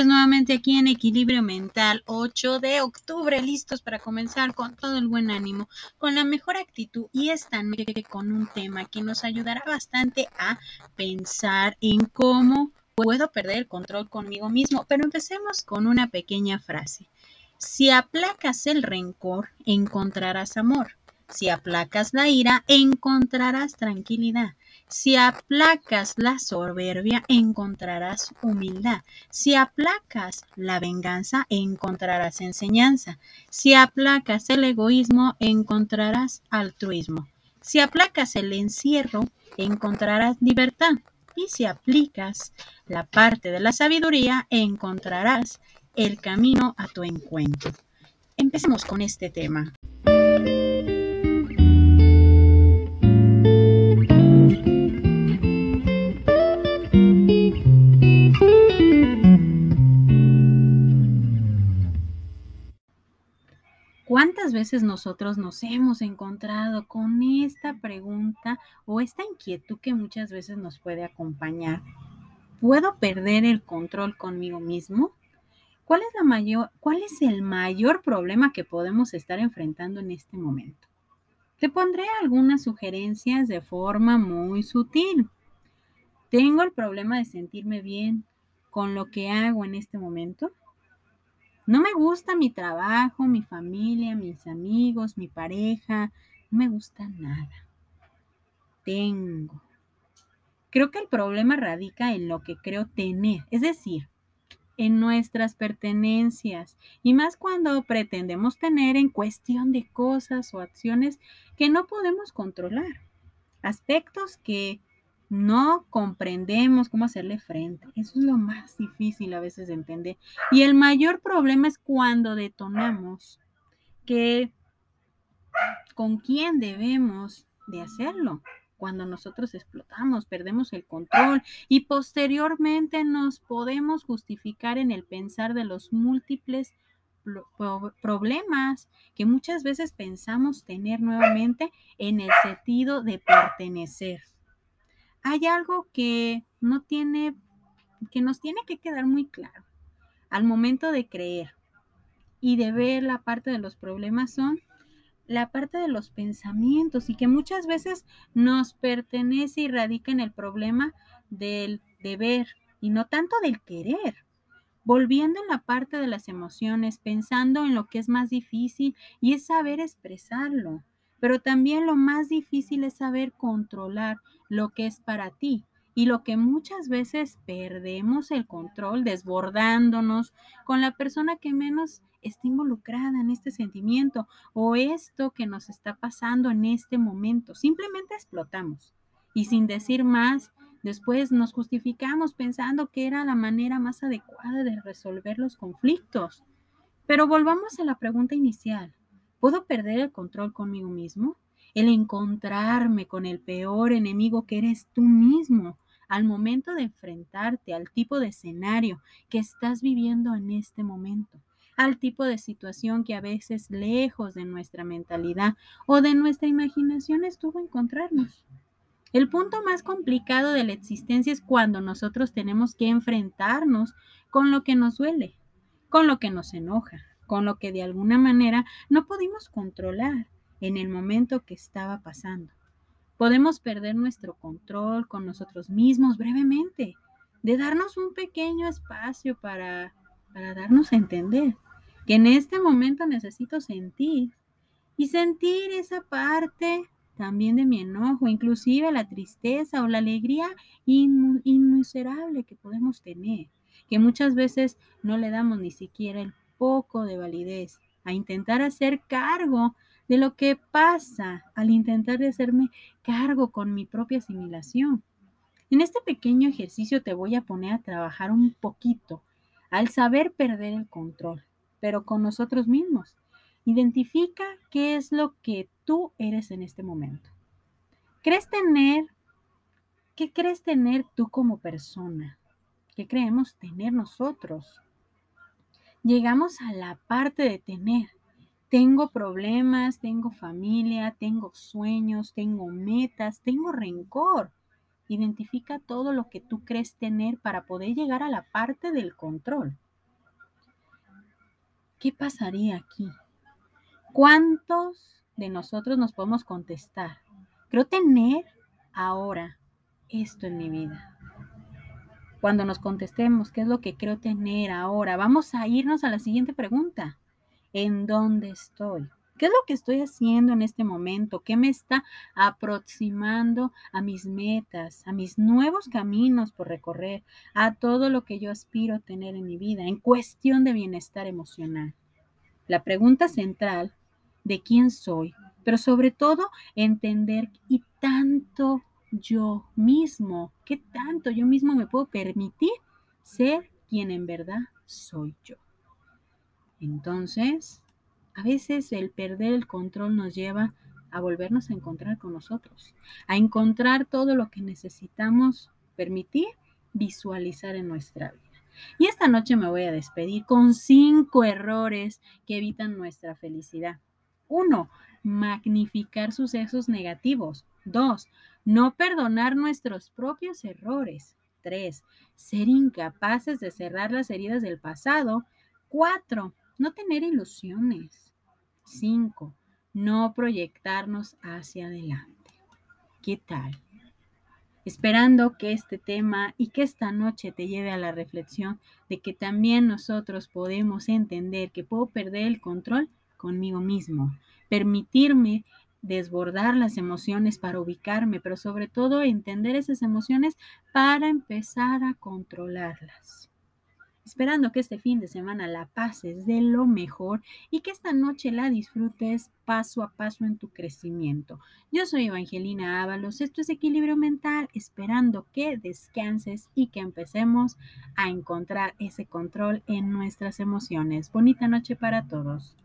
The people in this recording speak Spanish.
nuevamente aquí en Equilibrio Mental, 8 de octubre, listos para comenzar con todo el buen ánimo, con la mejor actitud y esta noche con un tema que nos ayudará bastante a pensar en cómo puedo perder el control conmigo mismo. Pero empecemos con una pequeña frase. Si aplacas el rencor, encontrarás amor. Si aplacas la ira, encontrarás tranquilidad. Si aplacas la soberbia, encontrarás humildad. Si aplacas la venganza, encontrarás enseñanza. Si aplacas el egoísmo, encontrarás altruismo. Si aplacas el encierro, encontrarás libertad. Y si aplicas la parte de la sabiduría, encontrarás el camino a tu encuentro. Empecemos con este tema. ¿Cuántas veces nosotros nos hemos encontrado con esta pregunta o esta inquietud que muchas veces nos puede acompañar? ¿Puedo perder el control conmigo mismo? ¿Cuál es, la mayor, ¿Cuál es el mayor problema que podemos estar enfrentando en este momento? Te pondré algunas sugerencias de forma muy sutil. ¿Tengo el problema de sentirme bien con lo que hago en este momento? No me gusta mi trabajo, mi familia, mis amigos, mi pareja, no me gusta nada. Tengo. Creo que el problema radica en lo que creo tener, es decir, en nuestras pertenencias y más cuando pretendemos tener en cuestión de cosas o acciones que no podemos controlar, aspectos que no comprendemos cómo hacerle frente. Eso es lo más difícil a veces de entender. Y el mayor problema es cuando detonamos que con quién debemos de hacerlo. Cuando nosotros explotamos, perdemos el control y posteriormente nos podemos justificar en el pensar de los múltiples problemas que muchas veces pensamos tener nuevamente en el sentido de pertenecer hay algo que no tiene, que nos tiene que quedar muy claro al momento de creer y de ver la parte de los problemas son la parte de los pensamientos y que muchas veces nos pertenece y radica en el problema del deber y no tanto del querer. Volviendo en la parte de las emociones, pensando en lo que es más difícil y es saber expresarlo. Pero también lo más difícil es saber controlar lo que es para ti y lo que muchas veces perdemos el control desbordándonos con la persona que menos está involucrada en este sentimiento o esto que nos está pasando en este momento. Simplemente explotamos y sin decir más, después nos justificamos pensando que era la manera más adecuada de resolver los conflictos. Pero volvamos a la pregunta inicial. ¿Puedo perder el control conmigo mismo? El encontrarme con el peor enemigo que eres tú mismo al momento de enfrentarte al tipo de escenario que estás viviendo en este momento, al tipo de situación que a veces lejos de nuestra mentalidad o de nuestra imaginación estuvo encontrarnos. El punto más complicado de la existencia es cuando nosotros tenemos que enfrentarnos con lo que nos duele, con lo que nos enoja, con lo que de alguna manera no pudimos controlar en el momento que estaba pasando. Podemos perder nuestro control con nosotros mismos brevemente, de darnos un pequeño espacio para, para darnos a entender que en este momento necesito sentir y sentir esa parte también de mi enojo, inclusive la tristeza o la alegría inmiserable que podemos tener, que muchas veces no le damos ni siquiera el poco de validez, a intentar hacer cargo de lo que pasa al intentar hacerme cargo con mi propia asimilación. En este pequeño ejercicio te voy a poner a trabajar un poquito al saber perder el control, pero con nosotros mismos. Identifica qué es lo que tú eres en este momento. ¿Crees tener, qué crees tener tú como persona? ¿Qué creemos tener nosotros? Llegamos a la parte de tener. Tengo problemas, tengo familia, tengo sueños, tengo metas, tengo rencor. Identifica todo lo que tú crees tener para poder llegar a la parte del control. ¿qué pasaría aquí? ¿Cuántos de nosotros nos podemos contestar? Creo tener ahora esto en mi vida. Cuando nos contestemos, ¿qué es lo que creo tener ahora? Vamos a irnos a la siguiente pregunta. ¿En dónde estoy? ¿Qué es lo que estoy haciendo en este momento? ¿Qué me está aproximando a mis metas, a mis nuevos caminos por recorrer, a todo lo que yo aspiro a tener en mi vida en cuestión de bienestar emocional? La pregunta central de quién soy, pero sobre todo entender y tanto yo mismo, qué tanto yo mismo me puedo permitir ser quien en verdad soy yo. Entonces, a veces el perder el control nos lleva a volvernos a encontrar con nosotros, a encontrar todo lo que necesitamos permitir visualizar en nuestra vida. Y esta noche me voy a despedir con cinco errores que evitan nuestra felicidad. Uno, magnificar sucesos negativos. Dos, no perdonar nuestros propios errores. 3. Ser incapaces de cerrar las heridas del pasado. 4. No tener ilusiones. 5. No proyectarnos hacia adelante. ¿Qué tal? Esperando que este tema y que esta noche te lleve a la reflexión de que también nosotros podemos entender que puedo perder el control conmigo mismo, permitirme desbordar las emociones para ubicarme, pero sobre todo entender esas emociones para empezar a controlarlas. Esperando que este fin de semana la pases de lo mejor y que esta noche la disfrutes paso a paso en tu crecimiento. Yo soy Evangelina Ábalos, esto es Equilibrio Mental, esperando que descanses y que empecemos a encontrar ese control en nuestras emociones. Bonita noche para todos.